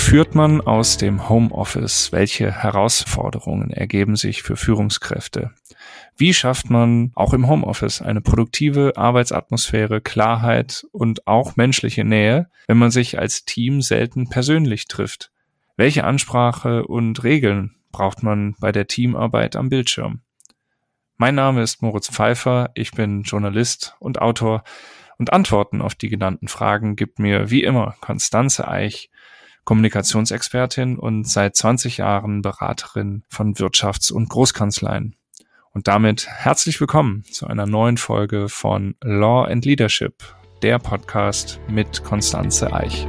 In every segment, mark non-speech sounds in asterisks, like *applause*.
führt man aus dem Homeoffice? Welche Herausforderungen ergeben sich für Führungskräfte? Wie schafft man auch im Homeoffice eine produktive Arbeitsatmosphäre, Klarheit und auch menschliche Nähe, wenn man sich als Team selten persönlich trifft? Welche Ansprache und Regeln braucht man bei der Teamarbeit am Bildschirm? Mein Name ist Moritz Pfeiffer, ich bin Journalist und Autor und Antworten auf die genannten Fragen gibt mir wie immer Konstanze Eich, Kommunikationsexpertin und seit 20 Jahren Beraterin von Wirtschafts- und Großkanzleien. Und damit herzlich willkommen zu einer neuen Folge von Law and Leadership, der Podcast mit Konstanze Eich.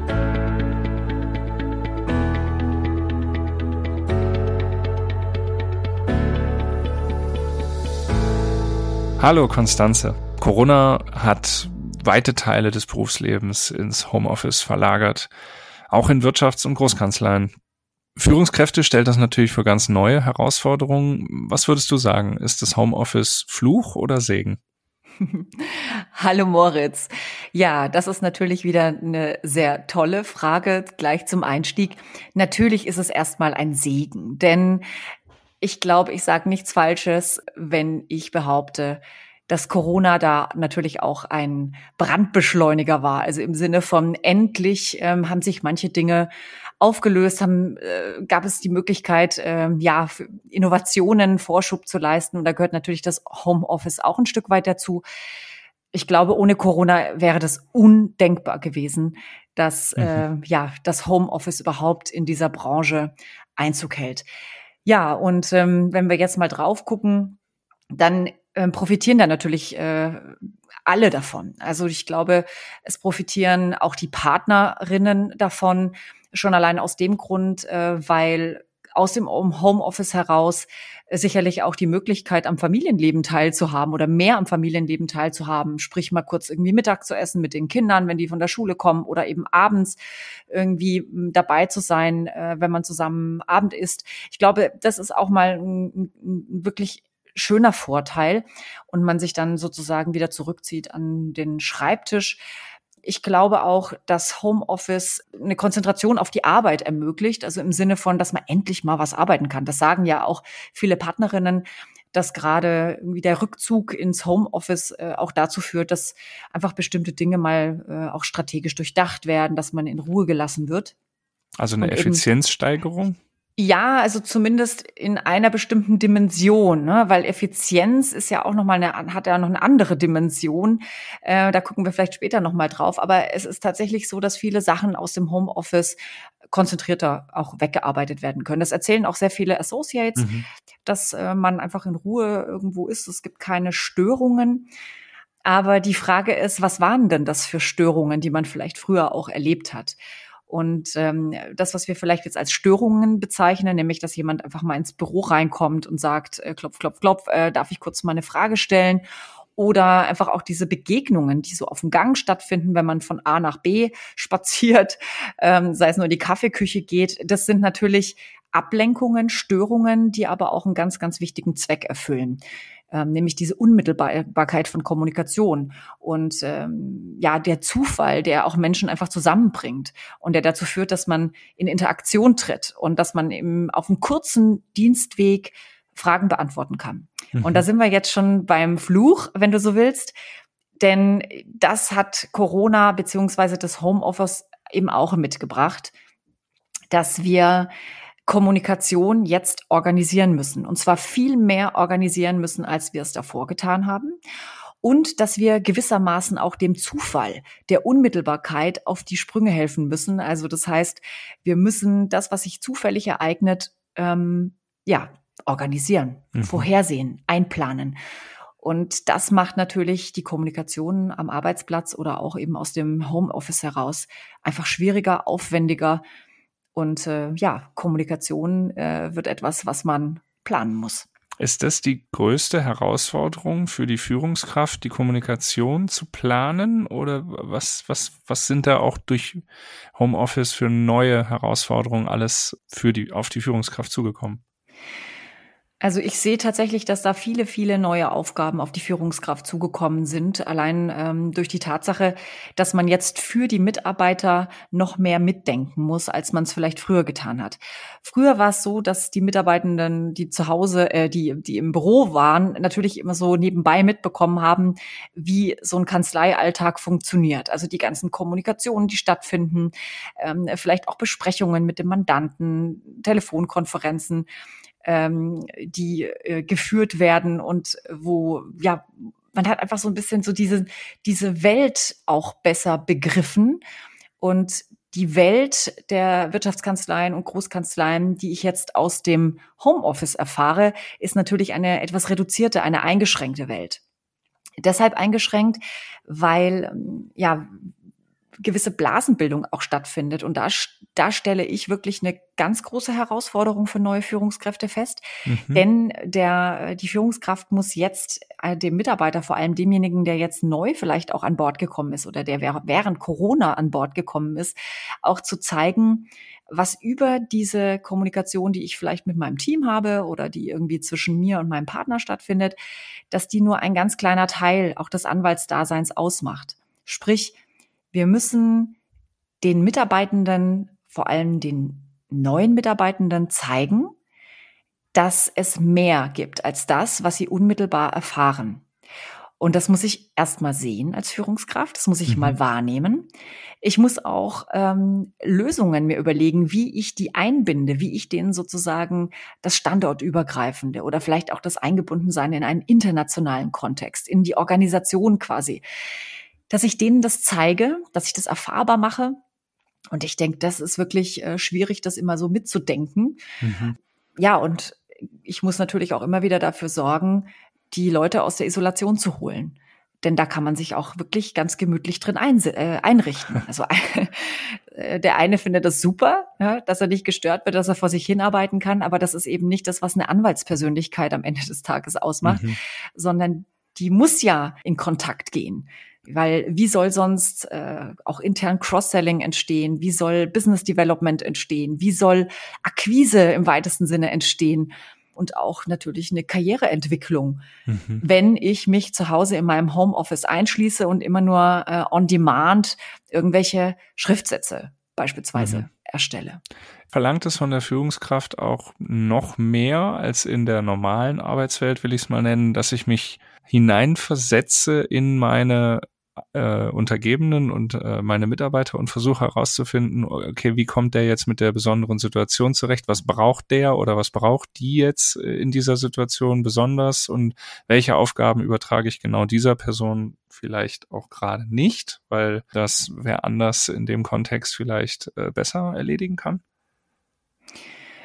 Hallo Konstanze. Corona hat weite Teile des Berufslebens ins Homeoffice verlagert, auch in Wirtschafts- und Großkanzleien. Führungskräfte stellt das natürlich für ganz neue Herausforderungen. Was würdest du sagen? Ist das Homeoffice Fluch oder Segen? *laughs* Hallo Moritz. Ja, das ist natürlich wieder eine sehr tolle Frage gleich zum Einstieg. Natürlich ist es erstmal ein Segen, denn ich glaube, ich sage nichts Falsches, wenn ich behaupte, dass Corona da natürlich auch ein Brandbeschleuniger war. Also im Sinne von endlich ähm, haben sich manche Dinge aufgelöst, haben, äh, gab es die Möglichkeit, äh, ja, Innovationen, Vorschub zu leisten. Und da gehört natürlich das Homeoffice auch ein Stück weit dazu. Ich glaube, ohne Corona wäre das undenkbar gewesen, dass mhm. äh, ja das Homeoffice überhaupt in dieser Branche Einzug hält. Ja, und ähm, wenn wir jetzt mal drauf gucken, dann ähm, profitieren da natürlich äh, alle davon. Also ich glaube, es profitieren auch die Partnerinnen davon, schon allein aus dem Grund, äh, weil aus dem Homeoffice heraus sicherlich auch die Möglichkeit, am Familienleben teilzuhaben oder mehr am Familienleben teilzuhaben. Sprich mal kurz irgendwie Mittag zu essen mit den Kindern, wenn die von der Schule kommen oder eben abends irgendwie hm, dabei zu sein, äh, wenn man zusammen Abend isst. Ich glaube, das ist auch mal ein, ein wirklich schöner Vorteil und man sich dann sozusagen wieder zurückzieht an den Schreibtisch. Ich glaube auch, dass Homeoffice eine Konzentration auf die Arbeit ermöglicht, also im Sinne von, dass man endlich mal was arbeiten kann. Das sagen ja auch viele Partnerinnen, dass gerade irgendwie der Rückzug ins Homeoffice äh, auch dazu führt, dass einfach bestimmte Dinge mal äh, auch strategisch durchdacht werden, dass man in Ruhe gelassen wird. Also eine Effizienzsteigerung? Ja, also zumindest in einer bestimmten Dimension, ne? weil Effizienz ist ja auch noch mal eine, hat ja noch eine andere Dimension. Äh, da gucken wir vielleicht später noch mal drauf. Aber es ist tatsächlich so, dass viele Sachen aus dem Homeoffice konzentrierter auch weggearbeitet werden können. Das erzählen auch sehr viele Associates, mhm. dass äh, man einfach in Ruhe irgendwo ist. Es gibt keine Störungen. Aber die Frage ist, was waren denn das für Störungen, die man vielleicht früher auch erlebt hat? Und ähm, das, was wir vielleicht jetzt als Störungen bezeichnen, nämlich, dass jemand einfach mal ins Büro reinkommt und sagt, äh, klopf, klopf, klopf, äh, darf ich kurz mal eine Frage stellen? Oder einfach auch diese Begegnungen, die so auf dem Gang stattfinden, wenn man von A nach B spaziert, *laughs* ähm, sei es nur in die Kaffeeküche geht. Das sind natürlich Ablenkungen, Störungen, die aber auch einen ganz, ganz wichtigen Zweck erfüllen ähm, nämlich diese Unmittelbarkeit von Kommunikation und ähm, ja der Zufall, der auch Menschen einfach zusammenbringt und der dazu führt, dass man in Interaktion tritt und dass man eben auf einem kurzen Dienstweg Fragen beantworten kann. Mhm. Und da sind wir jetzt schon beim Fluch, wenn du so willst, denn das hat Corona beziehungsweise das Homeoffice eben auch mitgebracht, dass wir Kommunikation jetzt organisieren müssen. Und zwar viel mehr organisieren müssen, als wir es davor getan haben. Und dass wir gewissermaßen auch dem Zufall, der Unmittelbarkeit auf die Sprünge helfen müssen. Also das heißt, wir müssen das, was sich zufällig ereignet, ähm, ja, organisieren, mhm. vorhersehen, einplanen. Und das macht natürlich die Kommunikation am Arbeitsplatz oder auch eben aus dem Homeoffice heraus einfach schwieriger, aufwendiger und äh, ja, Kommunikation äh, wird etwas, was man planen muss. Ist das die größte Herausforderung für die Führungskraft, die Kommunikation zu planen? Oder was, was, was sind da auch durch Homeoffice für neue Herausforderungen alles für die, auf die Führungskraft zugekommen? Also ich sehe tatsächlich, dass da viele, viele neue Aufgaben auf die Führungskraft zugekommen sind. Allein ähm, durch die Tatsache, dass man jetzt für die Mitarbeiter noch mehr mitdenken muss, als man es vielleicht früher getan hat. Früher war es so, dass die Mitarbeitenden, die zu Hause, äh, die, die im Büro waren, natürlich immer so nebenbei mitbekommen haben, wie so ein Kanzleialltag funktioniert. Also die ganzen Kommunikationen, die stattfinden, ähm, vielleicht auch Besprechungen mit dem Mandanten, Telefonkonferenzen ähm, die äh, geführt werden und wo, ja, man hat einfach so ein bisschen so diese, diese Welt auch besser begriffen und die Welt der Wirtschaftskanzleien und Großkanzleien, die ich jetzt aus dem Homeoffice erfahre, ist natürlich eine etwas reduzierte, eine eingeschränkte Welt. Deshalb eingeschränkt, weil ja gewisse Blasenbildung auch stattfindet. Und da, da stelle ich wirklich eine ganz große Herausforderung für neue Führungskräfte fest. Mhm. Denn der, die Führungskraft muss jetzt äh, dem Mitarbeiter, vor allem demjenigen, der jetzt neu vielleicht auch an Bord gekommen ist oder der während Corona an Bord gekommen ist, auch zu zeigen, was über diese Kommunikation, die ich vielleicht mit meinem Team habe oder die irgendwie zwischen mir und meinem Partner stattfindet, dass die nur ein ganz kleiner Teil auch des Anwaltsdaseins ausmacht. Sprich, wir müssen den Mitarbeitenden, vor allem den neuen Mitarbeitenden zeigen, dass es mehr gibt als das, was sie unmittelbar erfahren. Und das muss ich erstmal sehen als Führungskraft, das muss ich mhm. mal wahrnehmen. Ich muss auch ähm, Lösungen mir überlegen, wie ich die einbinde, wie ich denen sozusagen das Standortübergreifende oder vielleicht auch das Eingebundensein in einen internationalen Kontext, in die Organisation quasi, dass ich denen das zeige, dass ich das erfahrbar mache. Und ich denke, das ist wirklich äh, schwierig, das immer so mitzudenken. Mhm. Ja, und ich muss natürlich auch immer wieder dafür sorgen, die Leute aus der Isolation zu holen. Denn da kann man sich auch wirklich ganz gemütlich drin ein, äh, einrichten. *laughs* Also äh, der eine findet das super, ja, dass er nicht gestört wird, dass er vor sich hinarbeiten kann, aber das ist eben nicht das, was eine Anwaltspersönlichkeit am Ende des Tages ausmacht, mhm. sondern die muss ja in Kontakt gehen. Weil wie soll sonst äh, auch intern Cross-Selling entstehen? Wie soll Business Development entstehen? Wie soll Akquise im weitesten Sinne entstehen? Und auch natürlich eine Karriereentwicklung, mhm. wenn ich mich zu Hause in meinem Homeoffice einschließe und immer nur äh, on demand irgendwelche Schriftsätze beispielsweise mhm. erstelle. Verlangt es von der Führungskraft auch noch mehr als in der normalen Arbeitswelt, will ich es mal nennen, dass ich mich hineinversetze in meine äh, Untergebenen und äh, meine Mitarbeiter und versuche herauszufinden, okay, wie kommt der jetzt mit der besonderen Situation zurecht? Was braucht der oder was braucht die jetzt äh, in dieser Situation besonders und welche Aufgaben übertrage ich genau dieser Person vielleicht auch gerade nicht, weil das wer anders in dem Kontext vielleicht äh, besser erledigen kann?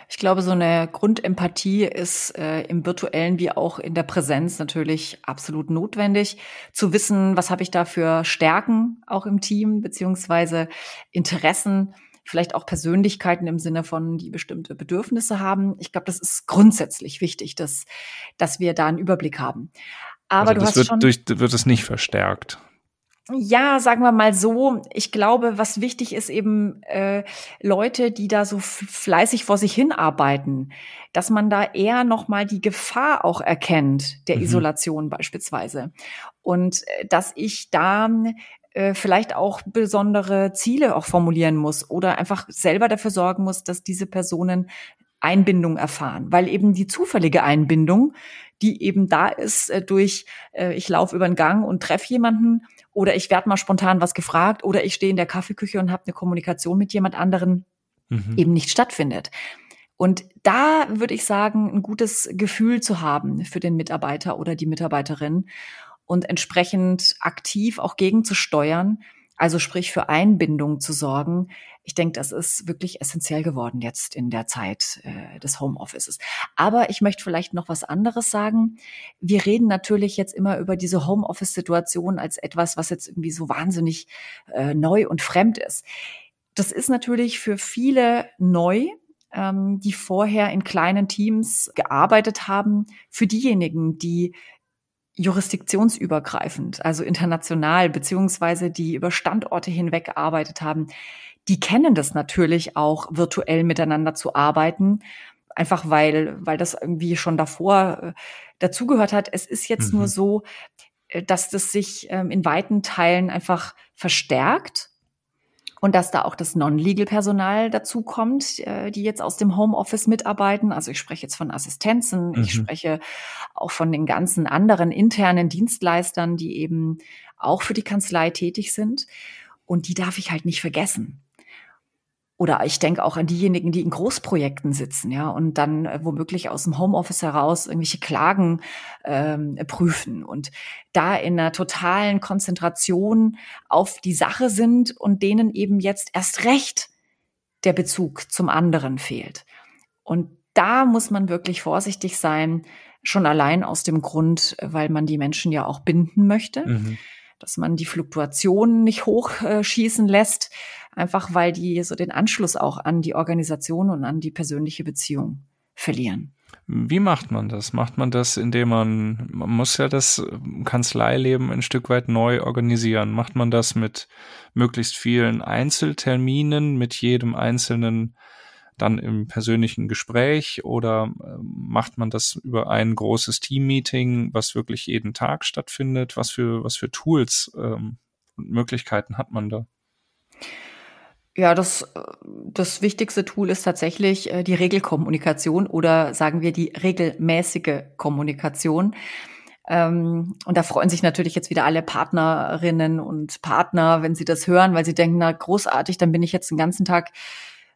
Ich glaube, so eine Grundempathie ist äh, im virtuellen wie auch in der Präsenz natürlich absolut notwendig. Zu wissen, was habe ich da für Stärken auch im Team, beziehungsweise Interessen, vielleicht auch Persönlichkeiten im Sinne von, die bestimmte Bedürfnisse haben. Ich glaube, das ist grundsätzlich wichtig, dass, dass wir da einen Überblick haben. Aber also du hast wird schon durch, wird es nicht verstärkt. Ja, sagen wir mal so. Ich glaube, was wichtig ist, eben äh, Leute, die da so fleißig vor sich hinarbeiten, dass man da eher noch mal die Gefahr auch erkennt der mhm. Isolation beispielsweise und äh, dass ich da äh, vielleicht auch besondere Ziele auch formulieren muss oder einfach selber dafür sorgen muss, dass diese Personen Einbindung erfahren, weil eben die zufällige Einbindung, die eben da ist äh, durch, äh, ich laufe über den Gang und treffe jemanden oder ich werde mal spontan was gefragt oder ich stehe in der Kaffeeküche und habe eine Kommunikation mit jemand anderen, mhm. eben nicht stattfindet. Und da würde ich sagen, ein gutes Gefühl zu haben für den Mitarbeiter oder die Mitarbeiterin und entsprechend aktiv auch gegenzusteuern, also sprich für Einbindung zu sorgen. Ich denke, das ist wirklich essentiell geworden jetzt in der Zeit äh, des Homeoffices. Aber ich möchte vielleicht noch was anderes sagen. Wir reden natürlich jetzt immer über diese Homeoffice-Situation als etwas, was jetzt irgendwie so wahnsinnig äh, neu und fremd ist. Das ist natürlich für viele neu, ähm, die vorher in kleinen Teams gearbeitet haben. Für diejenigen, die jurisdiktionsübergreifend, also international, beziehungsweise die über Standorte hinweg gearbeitet haben, die kennen das natürlich auch, virtuell miteinander zu arbeiten. einfach weil, weil das irgendwie schon davor äh, dazugehört hat. Es ist jetzt mhm. nur so, äh, dass das sich ähm, in weiten Teilen einfach verstärkt und dass da auch das Non-Legal-Personal dazu kommt, äh, die jetzt aus dem Homeoffice mitarbeiten. Also ich spreche jetzt von Assistenzen, mhm. ich spreche auch von den ganzen anderen internen Dienstleistern, die eben auch für die Kanzlei tätig sind. Und die darf ich halt nicht vergessen. Oder ich denke auch an diejenigen, die in Großprojekten sitzen, ja, und dann äh, womöglich aus dem Homeoffice heraus irgendwelche Klagen ähm, prüfen und da in einer totalen Konzentration auf die Sache sind und denen eben jetzt erst recht der Bezug zum anderen fehlt. Und da muss man wirklich vorsichtig sein, schon allein aus dem Grund, weil man die Menschen ja auch binden möchte. Mhm dass man die Fluktuationen nicht hochschießen lässt, einfach weil die so den Anschluss auch an die Organisation und an die persönliche Beziehung verlieren. Wie macht man das? Macht man das, indem man, man muss ja das Kanzleileben ein Stück weit neu organisieren. Macht man das mit möglichst vielen Einzelterminen, mit jedem einzelnen dann im persönlichen Gespräch oder äh, macht man das über ein großes Team-Meeting, was wirklich jeden Tag stattfindet? Was für, was für Tools ähm, und Möglichkeiten hat man da? Ja, das, das wichtigste Tool ist tatsächlich äh, die Regelkommunikation oder sagen wir die regelmäßige Kommunikation. Ähm, und da freuen sich natürlich jetzt wieder alle Partnerinnen und Partner, wenn sie das hören, weil sie denken, na großartig, dann bin ich jetzt den ganzen Tag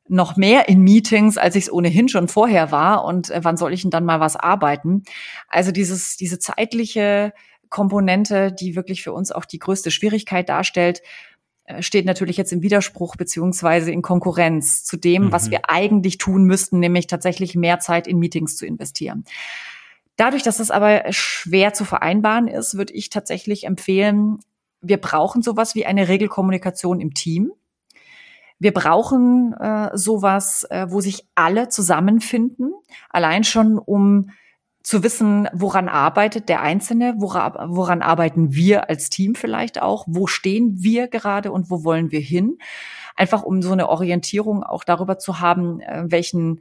noch mehr in Meetings, als ich es ohnehin schon vorher war. Und äh, wann soll ich denn dann mal was arbeiten? Also dieses, diese zeitliche Komponente, die wirklich für uns auch die größte Schwierigkeit darstellt, äh, steht natürlich jetzt im Widerspruch beziehungsweise in Konkurrenz zu dem, mhm. was wir eigentlich tun müssten, nämlich tatsächlich mehr Zeit in Meetings zu investieren. Dadurch, dass das aber schwer zu vereinbaren ist, würde ich tatsächlich empfehlen, wir brauchen sowas wie eine Regelkommunikation im Team. Wir brauchen äh, sowas, äh, wo sich alle zusammenfinden, allein schon um zu wissen, woran arbeitet der Einzelne, woran, woran arbeiten wir als Team vielleicht auch, wo stehen wir gerade und wo wollen wir hin. Einfach um so eine Orientierung auch darüber zu haben, äh, welchen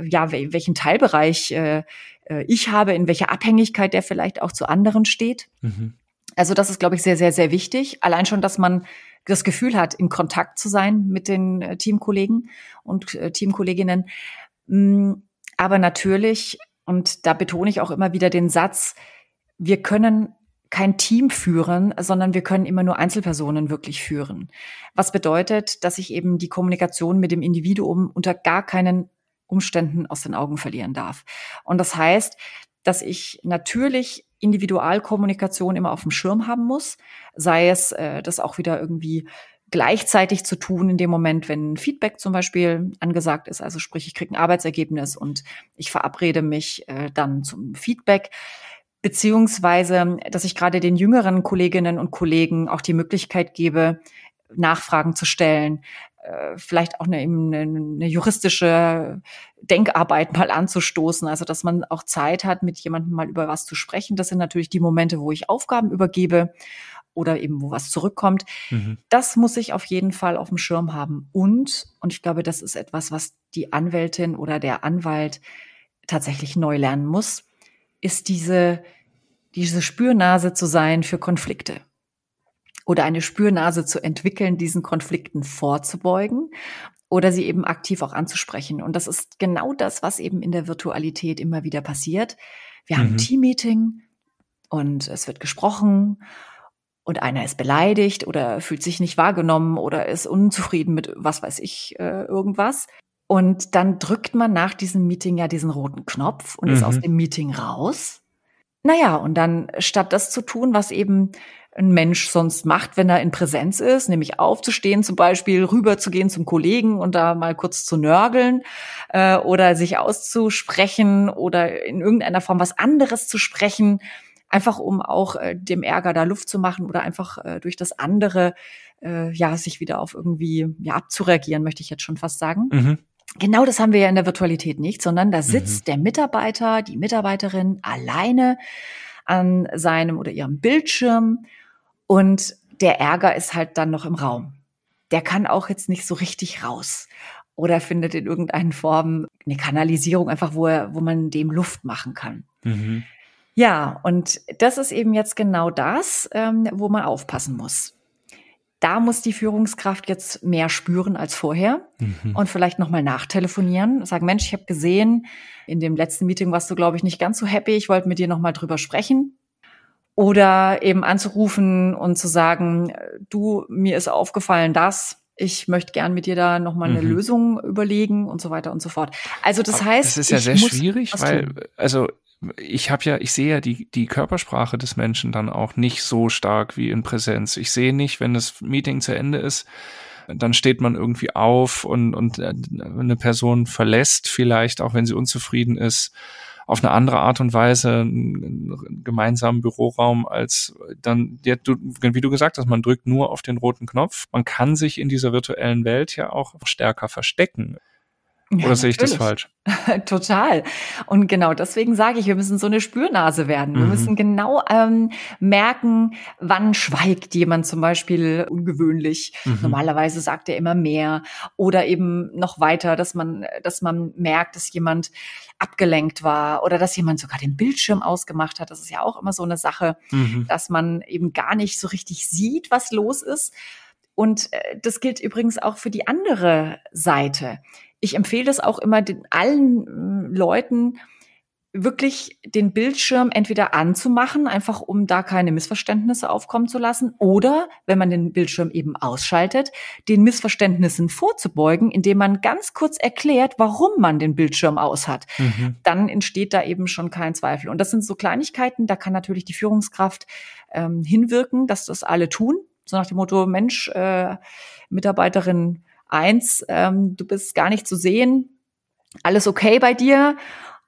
ja, welchen Teilbereich äh, äh, ich habe, in welcher Abhängigkeit der vielleicht auch zu anderen steht. Mhm. Also das ist, glaube ich, sehr, sehr, sehr wichtig. Allein schon, dass man das Gefühl hat, in Kontakt zu sein mit den äh, Teamkollegen und äh, Teamkolleginnen. Mm, aber natürlich, und da betone ich auch immer wieder den Satz, wir können kein Team führen, sondern wir können immer nur Einzelpersonen wirklich führen. Was bedeutet, dass ich eben die Kommunikation mit dem Individuum unter gar keinen Umständen aus den Augen verlieren darf. Und das heißt, dass ich natürlich Individualkommunikation immer auf dem Schirm haben muss, sei es äh, das auch wieder irgendwie gleichzeitig zu tun in dem Moment, wenn Feedback zum Beispiel angesagt ist. Also sprich, ich kriege ein Arbeitsergebnis und ich verabrede mich äh, dann zum Feedback. Beziehungsweise, dass ich gerade den jüngeren Kolleginnen und Kollegen auch die Möglichkeit gebe, Nachfragen zu stellen, äh, vielleicht auch eine, eine, eine juristische Denkarbeit *laughs* mal anzustoßen, also dass man auch Zeit hat, mit jemandem mal über was zu sprechen. Das sind natürlich die Momente, wo ich Aufgaben übergebe oder eben wo was zurückkommt. Mhm. Das muss ich auf jeden Fall auf dem Schirm haben. Und, und ich glaube, das ist etwas, was die Anwältin oder der Anwalt tatsächlich neu lernen muss, ist diese, diese Spürnase zu sein für Konflikte oder eine Spürnase zu entwickeln, diesen Konflikten vorzubeugen oder sie eben aktiv auch anzusprechen. Und das ist genau das, was eben in der Virtualität immer wieder passiert. Wir mhm. haben ein mhm. Teammeeting und es wird gesprochen und einer ist beleidigt oder fühlt sich nicht wahrgenommen oder ist unzufrieden mit was weiß ich äh, irgendwas. Und dann drückt man nach diesem Meeting ja diesen roten Knopf und mhm. ist aus mhm. dem Meeting raus. Naja, und dann statt das zu tun, was eben ein Mensch sonst macht, wenn er in Präsenz ist, nämlich aufzustehen zum Beispiel, rüberzugehen zum Kollegen und da mal kurz zu nörgeln äh, oder sich auszusprechen oder in irgendeiner Form was anderes zu sprechen, einfach um auch äh, dem Ärger da Luft zu machen oder einfach äh, durch das andere äh, ja sich wieder auf irgendwie ja abzureagieren, möchte ich jetzt schon fast sagen. Mhm. Genau das haben wir ja in der Virtualität nicht, sondern da sitzt mhm. der Mitarbeiter, die Mitarbeiterin alleine an seinem oder ihrem Bildschirm und der Ärger ist halt dann noch im Raum. Der kann auch jetzt nicht so richtig raus oder findet in irgendeinen Formen eine Kanalisierung einfach, wo, er, wo man dem Luft machen kann. Mhm. Ja, und das ist eben jetzt genau das, ähm, wo man aufpassen muss. Da muss die Führungskraft jetzt mehr spüren als vorher mhm. und vielleicht nochmal nachtelefonieren, sagen, Mensch, ich habe gesehen, in dem letzten Meeting warst du, glaube ich, nicht ganz so happy, ich wollte mit dir nochmal drüber sprechen. Oder eben anzurufen und zu sagen, du, mir ist aufgefallen, dass ich möchte gern mit dir da nochmal eine mhm. Lösung überlegen und so weiter und so fort. Also das heißt, das ist ja sehr schwierig, weil also ich habe ja, ich sehe ja die, die Körpersprache des Menschen dann auch nicht so stark wie in Präsenz. Ich sehe nicht, wenn das Meeting zu Ende ist, dann steht man irgendwie auf und, und äh, eine Person verlässt vielleicht, auch wenn sie unzufrieden ist, auf eine andere Art und Weise einen gemeinsamen Büroraum als dann, ja, du, wie du gesagt hast, man drückt nur auf den roten Knopf. Man kann sich in dieser virtuellen Welt ja auch stärker verstecken. Oder ja, sehe ich das falsch? *laughs* Total. Und genau deswegen sage ich, wir müssen so eine Spürnase werden. Wir mhm. müssen genau ähm, merken, wann schweigt jemand zum Beispiel ungewöhnlich. Mhm. Normalerweise sagt er immer mehr. Oder eben noch weiter, dass man, dass man merkt, dass jemand abgelenkt war oder dass jemand sogar den Bildschirm ausgemacht hat. Das ist ja auch immer so eine Sache, mhm. dass man eben gar nicht so richtig sieht, was los ist. Und äh, das gilt übrigens auch für die andere Seite ich empfehle es auch immer den allen mm, Leuten, wirklich den Bildschirm entweder anzumachen, einfach um da keine Missverständnisse aufkommen zu lassen, oder wenn man den Bildschirm eben ausschaltet, den Missverständnissen vorzubeugen, indem man ganz kurz erklärt, warum man den Bildschirm aus hat. Mhm. Dann entsteht da eben schon kein Zweifel. Und das sind so Kleinigkeiten, da kann natürlich die Führungskraft ähm, hinwirken, dass das alle tun. So nach dem Motto, Mensch, äh, Mitarbeiterin eins, ähm, du bist gar nicht zu sehen, alles okay bei dir.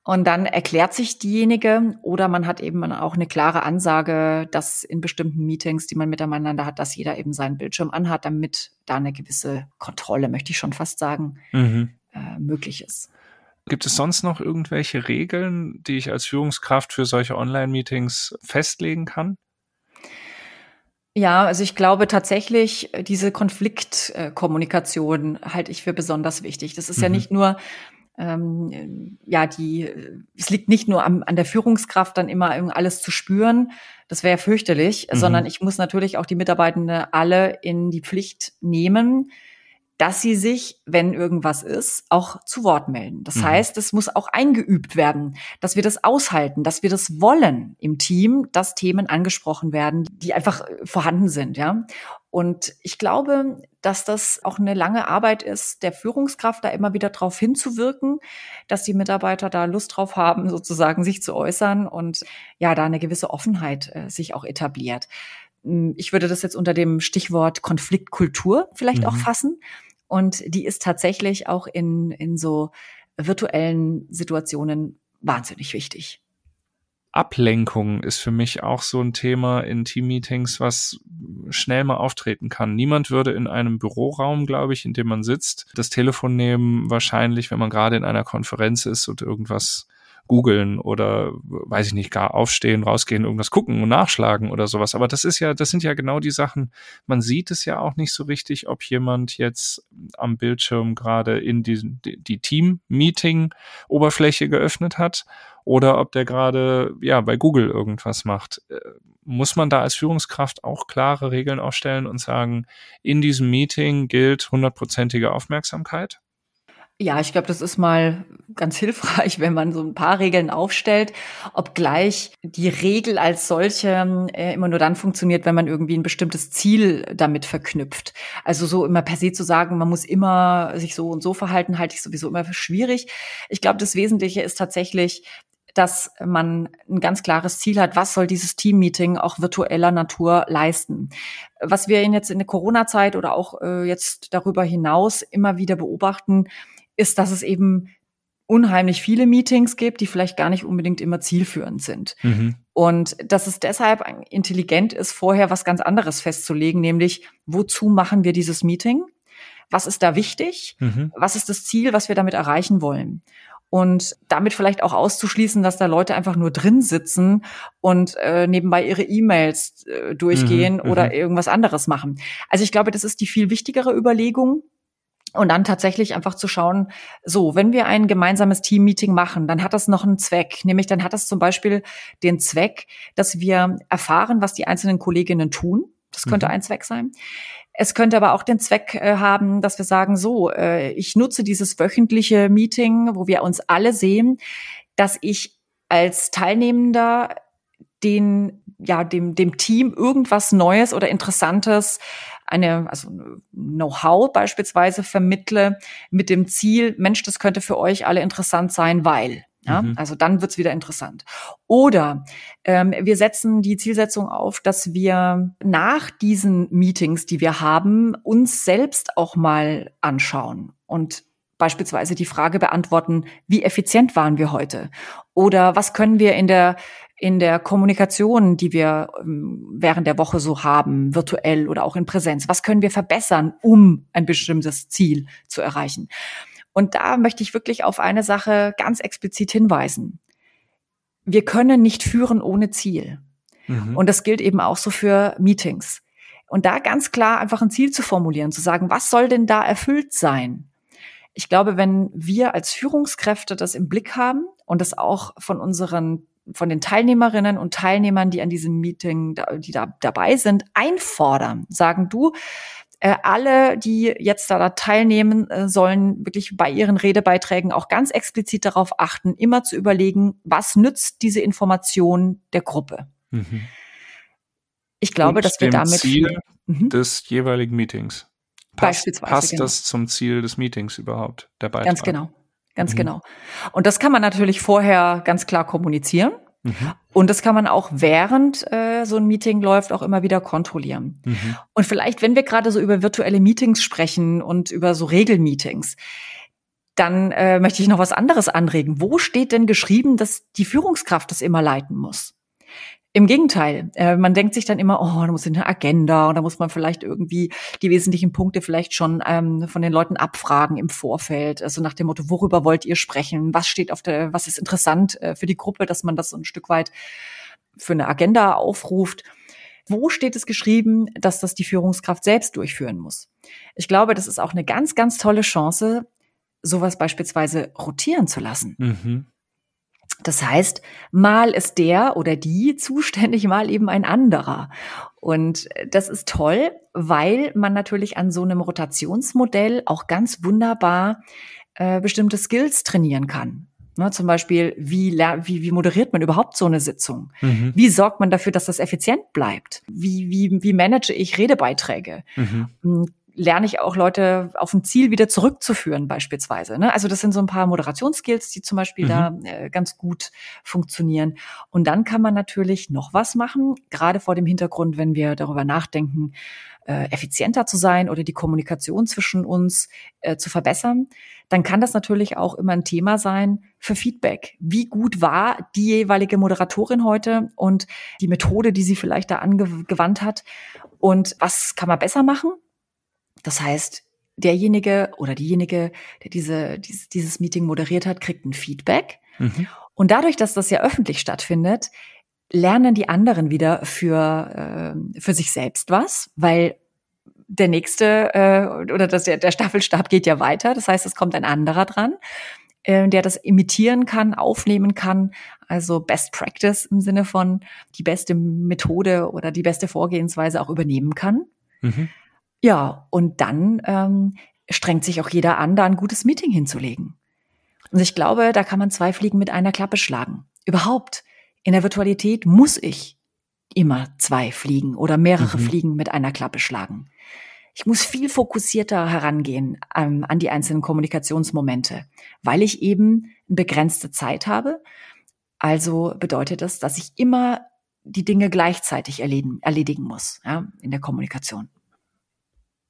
Und dann erklärt sich diejenige oder man hat eben auch eine klare Ansage, dass in bestimmten Meetings, die man miteinander hat, dass jeder eben seinen Bildschirm anhat, damit da eine gewisse Kontrolle, möchte ich schon fast sagen, mhm. äh, möglich ist. Gibt es sonst noch irgendwelche Regeln, die ich als Führungskraft für solche Online-Meetings festlegen kann? Ja, also ich glaube tatsächlich, äh, diese Konfliktkommunikation halte ich für besonders wichtig. Das ist mhm. ja nicht nur ähm, ja, die, es liegt nicht nur am, an der Führungskraft, dann immer alles zu spüren. Das wäre fürchterlich, mhm. sondern ich muss natürlich auch die Mitarbeitenden alle in die Pflicht nehmen, dass sie sich, wenn irgendwas ist, auch zu Wort melden. Das mhm. heißt, es muss auch eingeübt werden, dass wir das aushalten, dass wir das wollen im Team, dass Themen angesprochen werden, die einfach äh, vorhanden sind, ja. Und ich glaube, dass das auch eine lange Arbeit ist, der Führungskraft da immer wieder darauf hinzuwirken, dass die Mitarbeiter da Lust drauf haben, *laughs* sozusagen sich zu äußern und ja, da eine gewisse Offenheit äh, sich auch etabliert. Hm, ich würde das jetzt unter dem Stichwort Konfliktkultur vielleicht mhm. auch fassen. Und die ist tatsächlich auch in, in so virtuellen Situationen wahnsinnig wichtig. Ablenkung ist für mich auch so ein Thema in Teammeetings, was schnell mal auftreten kann. Niemand würde in einem Büroraum, glaube ich, in dem man sitzt, das Telefon nehmen, wahrscheinlich, wenn man gerade in einer Konferenz ist und irgendwas googeln oder weiß ich nicht, gar aufstehen, rausgehen, irgendwas gucken und nachschlagen oder sowas. Aber das ist ja, das sind ja genau die Sachen. Man sieht es ja auch nicht so richtig, ob jemand jetzt am Bildschirm gerade in die, die Team-Meeting-Oberfläche geöffnet hat oder ob der gerade ja bei Google irgendwas macht. Äh, muss man da als Führungskraft auch klare Regeln aufstellen und sagen, in diesem Meeting gilt hundertprozentige Aufmerksamkeit? Ja, ich glaube, das ist mal ganz hilfreich, *laughs* wenn man so ein paar Regeln aufstellt, obgleich die Regel als solche äh, immer nur dann funktioniert, wenn man irgendwie ein bestimmtes Ziel damit verknüpft. Also so immer per se zu sagen, man muss immer sich so und so verhalten, halte ich sowieso immer für schwierig. Ich glaube, das Wesentliche ist tatsächlich, dass man ein ganz klares Ziel hat, was soll dieses Teammeeting auch virtueller Natur leisten. Was wir jetzt in der Corona-Zeit oder auch äh, jetzt darüber hinaus immer wieder beobachten, ist, dass es eben unheimlich viele Meetings gibt, die vielleicht gar nicht unbedingt immer zielführend sind. Mhm. Und dass es deshalb intelligent ist, vorher was ganz anderes festzulegen, nämlich wozu machen wir dieses Meeting? Was ist da wichtig? Mhm. Was ist das Ziel, was wir damit erreichen wollen? Und damit vielleicht auch auszuschließen, dass da Leute einfach nur drin sitzen und äh, nebenbei ihre E-Mails äh, durchgehen mhm, oder mhm. irgendwas anderes machen. Also ich glaube, das ist die viel wichtigere Überlegung, Und dann tatsächlich einfach zu schauen, so, wenn wir ein gemeinsames Teammeeting machen, dann hat das noch einen Zweck. Nämlich dann hat das zum Beispiel den Zweck, dass wir erfahren, was die einzelnen Kolleginnen tun. Das könnte mhm. ein Zweck sein. Es könnte aber auch den Zweck äh, haben, dass wir sagen, so, äh, ich nutze dieses wöchentliche Meeting, wo wir uns alle sehen, dass ich als Teilnehmender den, ja, dem, dem Team irgendwas Neues oder Interessantes eine, also Know-how beispielsweise vermittle mit dem Ziel, Mensch, das könnte für euch alle interessant sein, weil. Ja, mhm. Also dann wird's wieder interessant. Oder ähm, wir setzen die Zielsetzung auf, dass wir nach diesen Meetings, die wir haben, uns selbst auch mal anschauen und beispielsweise die Frage beantworten, wie effizient waren wir heute? Oder was können wir in der in der Kommunikation, die wir ähm, während der Woche so haben, virtuell oder auch in Präsenz? Was können wir verbessern, um ein bestimmtes Ziel zu erreichen? Und da möchte ich wirklich auf eine Sache ganz explizit hinweisen. Wir können nicht führen ohne Ziel. Mhm. Und das gilt eben auch so für Meetings. Und da ganz klar einfach ein Ziel zu formulieren, zu sagen, was soll denn da erfüllt sein? Ich glaube, wenn wir als Führungskräfte das im Blick haben und das auch von unseren von den Teilnehmerinnen und Teilnehmern, die an diesem Meeting, die da dabei sind, einfordern. Sagen du, äh, alle, die jetzt da, teilnehmen, äh, sollen wirklich bei ihren Redebeiträgen auch ganz explizit darauf achten, immer zu überlegen, was nützt diese Information der Gruppe. Mhm. Ich glaube, und dass wir damit Ziel mhm. des jeweiligen Meetings. Passt, Beispielsweise. Passt genau. das zum Ziel des Meetings überhaupt, der Beitrag? Ganz genau. Ganz mhm. genau. Und das kann man natürlich vorher ganz klar kommunizieren. Mhm. Und das kann man auch während äh, so ein Meeting läuft auch immer wieder kontrollieren. Mhm. Und vielleicht, wenn wir gerade so über virtuelle Meetings sprechen und über so Regelmeetings, dann äh, möchte ich noch was anderes anregen. Wo steht denn geschrieben, dass die Führungskraft das immer leiten muss? Im Gegenteil, äh, man denkt sich dann immer, oh, da muss eine Agenda und da muss man vielleicht irgendwie die wesentlichen Punkte vielleicht schon ähm, von den Leuten abfragen im Vorfeld. Also nach dem Motto, worüber wollt ihr sprechen? Was steht auf der, was ist interessant äh, für die Gruppe, dass man das so ein Stück weit für eine Agenda aufruft. Wo steht es geschrieben, dass das die Führungskraft selbst durchführen muss? Ich glaube, das ist auch eine ganz, ganz tolle Chance, sowas beispielsweise rotieren zu lassen. Mhm. Das heißt, mal ist der oder die zuständig, mal eben ein anderer. Und das ist toll, weil man natürlich an so einem Rotationsmodell auch ganz wunderbar äh, bestimmte Skills trainieren kann. Ne, zum Beispiel, wie, wie, wie moderiert man überhaupt so eine Sitzung? Mhm. Wie sorgt man dafür, dass das effizient bleibt? Wie, wie, wie manage ich Redebeiträge? Mhm. Lerne ich auch Leute auf ein Ziel wieder zurückzuführen beispielsweise. Ne? Also das sind so ein paar Moderationsskills, die zum Beispiel mhm. da äh, ganz gut funktionieren. Und dann kann man natürlich noch was machen, gerade vor dem Hintergrund, wenn wir darüber nachdenken, äh, effizienter zu sein oder die Kommunikation zwischen uns äh, zu verbessern, dann kann das natürlich auch immer ein Thema sein für Feedback. Wie gut war die jeweilige Moderatorin heute und die Methode, die sie vielleicht da angewandt hat? Und was kann man besser machen? Das heißt, derjenige oder diejenige, der diese, dieses, dieses Meeting moderiert hat, kriegt ein Feedback. Mhm. Und dadurch, dass das ja öffentlich stattfindet, lernen die anderen wieder für, äh, für sich selbst was, weil der nächste äh, oder das, der, der Staffelstab geht ja weiter. Das heißt, es kommt ein anderer dran, äh, der das imitieren kann, aufnehmen kann. Also Best Practice im Sinne von die beste Methode oder die beste Vorgehensweise auch übernehmen kann. Mhm. Ja, und dann ähm, strengt sich auch jeder an, da ein gutes Meeting hinzulegen. Und ich glaube, da kann man zwei Fliegen mit einer Klappe schlagen. Überhaupt, in der Virtualität muss ich immer zwei Fliegen oder mehrere mhm. Fliegen mit einer Klappe schlagen. Ich muss viel fokussierter herangehen ähm, an die einzelnen Kommunikationsmomente, weil ich eben eine begrenzte Zeit habe. Also bedeutet das, dass ich immer die Dinge gleichzeitig erledigen, erledigen muss ja, in der Kommunikation.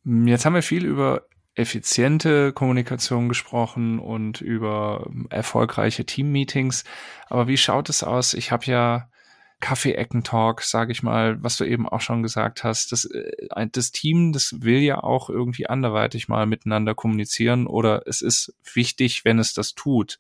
Hm, jetzt haben wir viel über effiziente Kommunikation gesprochen und über ähm, erfolgreiche Teammeetings. Aber wie schaut es aus? Ich habe ja Kaffee-Ecken-Talk, sage ich mal, was du eben auch schon gesagt hast. Das, äh, das Team, das will ja auch irgendwie anderweitig mal miteinander kommunizieren oder es ist wichtig, wenn es das tut.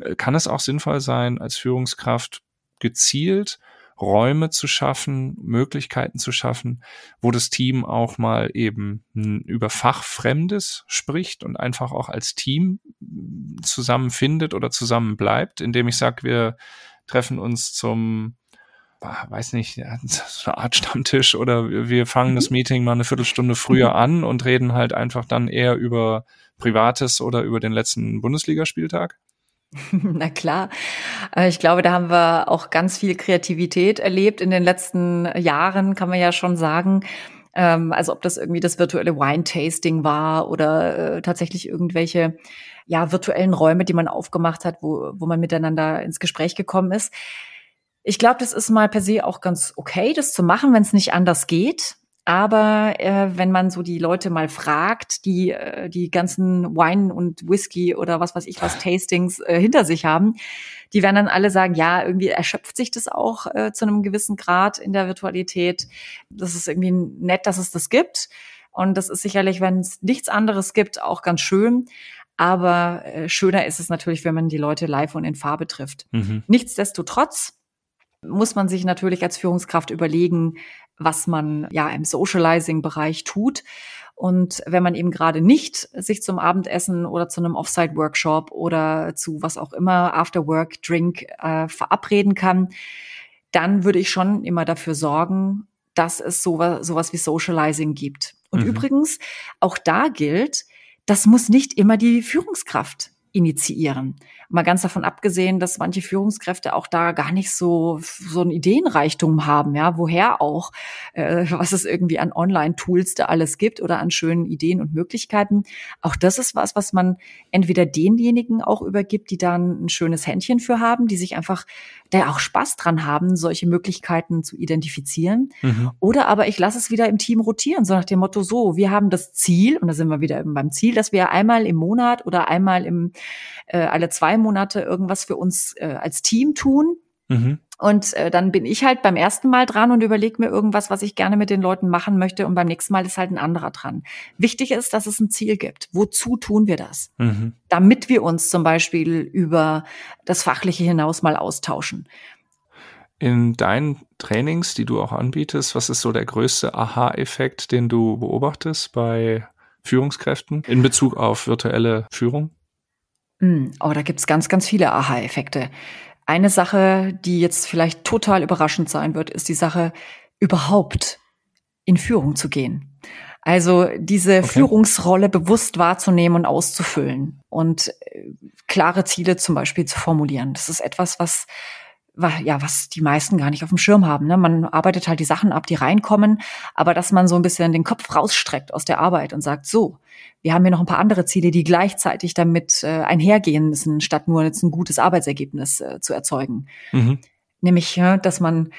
Äh, kann es auch sinnvoll sein, als Führungskraft gezielt Räume zu schaffen, Möglichkeiten zu schaffen, wo das Team auch mal eben über Fachfremdes spricht und einfach auch als Team zusammenfindet oder zusammenbleibt, indem ich sage, wir treffen uns zum weiß nicht, *laughs* so eine Art Stammtisch oder wir fangen das mhm. Meeting mal eine Viertelstunde früher an und reden halt einfach dann eher über Privates oder über den letzten Bundesligaspieltag? *laughs* Na klar. Äh, ich glaube, da haben wir auch ganz viel Kreativität erlebt in den letzten Jahren, kann man ja schon sagen. Ähm, also ob das irgendwie das virtuelle Wine-Tasting war oder äh, tatsächlich irgendwelche ja, virtuellen Räume, die man aufgemacht hat, wo, wo man miteinander ins Gespräch gekommen ist. Ich glaube, das ist mal per se auch ganz okay, das zu machen, wenn es nicht anders geht. Aber äh, wenn man so die Leute mal fragt, die äh, die ganzen Wine und Whisky oder was weiß ich was Tastings äh, hinter sich haben, die werden dann alle sagen, ja, irgendwie erschöpft sich das auch äh, zu einem gewissen Grad in der Virtualität. Das ist irgendwie nett, dass es das gibt. Und das ist sicherlich, wenn es nichts anderes gibt, auch ganz schön. Aber äh, schöner ist es natürlich, wenn man die Leute live und in Farbe trifft. Mhm. Nichtsdestotrotz muss man sich natürlich als Führungskraft überlegen, was man ja im Socializing-Bereich tut. Und wenn man eben gerade nicht sich zum Abendessen oder zu einem Offsite-Workshop oder zu was auch immer, After-Work-Drink äh, verabreden kann, dann würde ich schon immer dafür sorgen, dass es sowas, sowas wie Socializing gibt. Und mhm. übrigens, auch da gilt, das muss nicht immer die Führungskraft initiieren. Mal ganz davon abgesehen, dass manche Führungskräfte auch da gar nicht so so ein Ideenreichtum haben, ja, woher auch, äh, was es irgendwie an Online-Tools da alles gibt oder an schönen Ideen und Möglichkeiten. Auch das ist was, was man entweder denjenigen auch übergibt, die dann ein schönes Händchen für haben, die sich einfach, der auch Spaß dran haben, solche Möglichkeiten zu identifizieren. Mhm. Oder aber ich lasse es wieder im Team rotieren, so nach dem Motto, so, wir haben das Ziel, und da sind wir wieder beim Ziel, dass wir einmal im Monat oder einmal im äh, alle zwei Monate irgendwas für uns äh, als Team tun. Mhm. Und äh, dann bin ich halt beim ersten Mal dran und überlege mir irgendwas, was ich gerne mit den Leuten machen möchte. Und beim nächsten Mal ist halt ein anderer dran. Wichtig ist, dass es ein Ziel gibt. Wozu tun wir das? Mhm. Damit wir uns zum Beispiel über das Fachliche hinaus mal austauschen. In deinen Trainings, die du auch anbietest, was ist so der größte Aha-Effekt, den du beobachtest bei Führungskräften in Bezug auf virtuelle Führung? Oh, da gibt's ganz, ganz viele Aha-Effekte. Eine Sache, die jetzt vielleicht total überraschend sein wird, ist die Sache, überhaupt in Führung zu gehen. Also diese okay. Führungsrolle bewusst wahrzunehmen und auszufüllen und äh, klare Ziele zum Beispiel zu formulieren. Das ist etwas, was ja, was die meisten gar nicht auf dem Schirm haben. Ne? Man arbeitet halt die Sachen ab, die reinkommen, aber dass man so ein bisschen den Kopf rausstreckt aus der Arbeit und sagt, so, wir haben hier noch ein paar andere Ziele, die gleichzeitig damit äh, einhergehen müssen, statt nur jetzt ein gutes Arbeitsergebnis äh, zu erzeugen. Mhm. Nämlich, dass man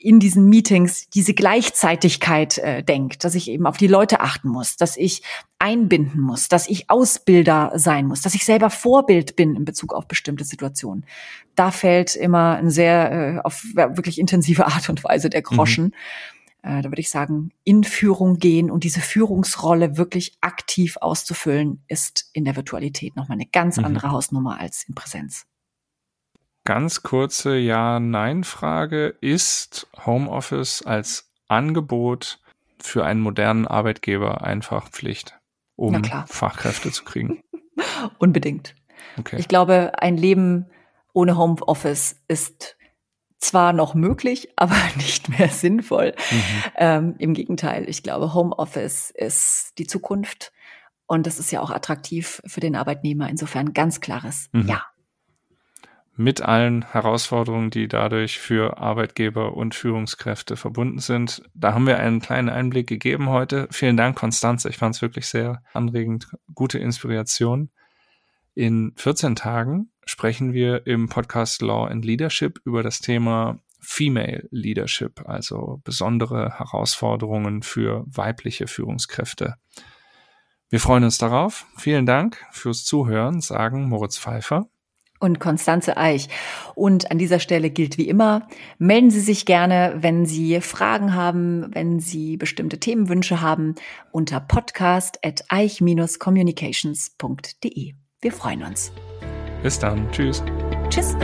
in diesen Meetings diese Gleichzeitigkeit äh, denkt, dass ich eben auf die Leute achten muss, dass ich einbinden muss, dass ich Ausbilder sein muss, dass ich selber Vorbild bin in Bezug auf bestimmte Situationen. Da fällt immer ein sehr äh, auf wirklich intensive *laughs* Art und Weise der Groschen. Mhm. Äh, da würde ich sagen, in Führung gehen und diese Führungsrolle wirklich aktiv auszufüllen, ist in der Virtualität nochmal eine ganz mhm. andere Hausnummer als in Präsenz. Ganz kurze Ja-Nein-Frage. Ist Homeoffice als Angebot für einen modernen Arbeitgeber einfach Pflicht, um Fachkräfte zu kriegen? *laughs* Unbedingt. Okay. Ich glaube, ein Leben ohne Homeoffice ist zwar noch möglich, *laughs* aber nicht mehr sinnvoll. Mhm. Ähm, Im Gegenteil, ich glaube, Homeoffice ist die Zukunft und das ist ja auch attraktiv für den Arbeitnehmer. Insofern ganz klares mhm. Ja mit allen Herausforderungen, die dadurch für Arbeitgeber und Führungskräfte verbunden sind. Da haben wir einen kleinen Einblick gegeben heute. Vielen Dank, Konstanze. Ich fand es wirklich sehr anregend. Gute Inspiration. In 14 Tagen sprechen wir im Podcast Law and Leadership über das Thema Female Leadership, also besondere Herausforderungen für weibliche Führungskräfte. Wir freuen uns darauf. Vielen Dank fürs Zuhören, sagen Moritz Pfeiffer und Konstanze Eich. Und an dieser Stelle gilt wie immer, melden Sie sich gerne, wenn Sie Fragen haben, wenn Sie bestimmte Themenwünsche haben, unter podcast at eich-communications.de. Wir freuen uns. Bis dann. Tschüss. Tschüss.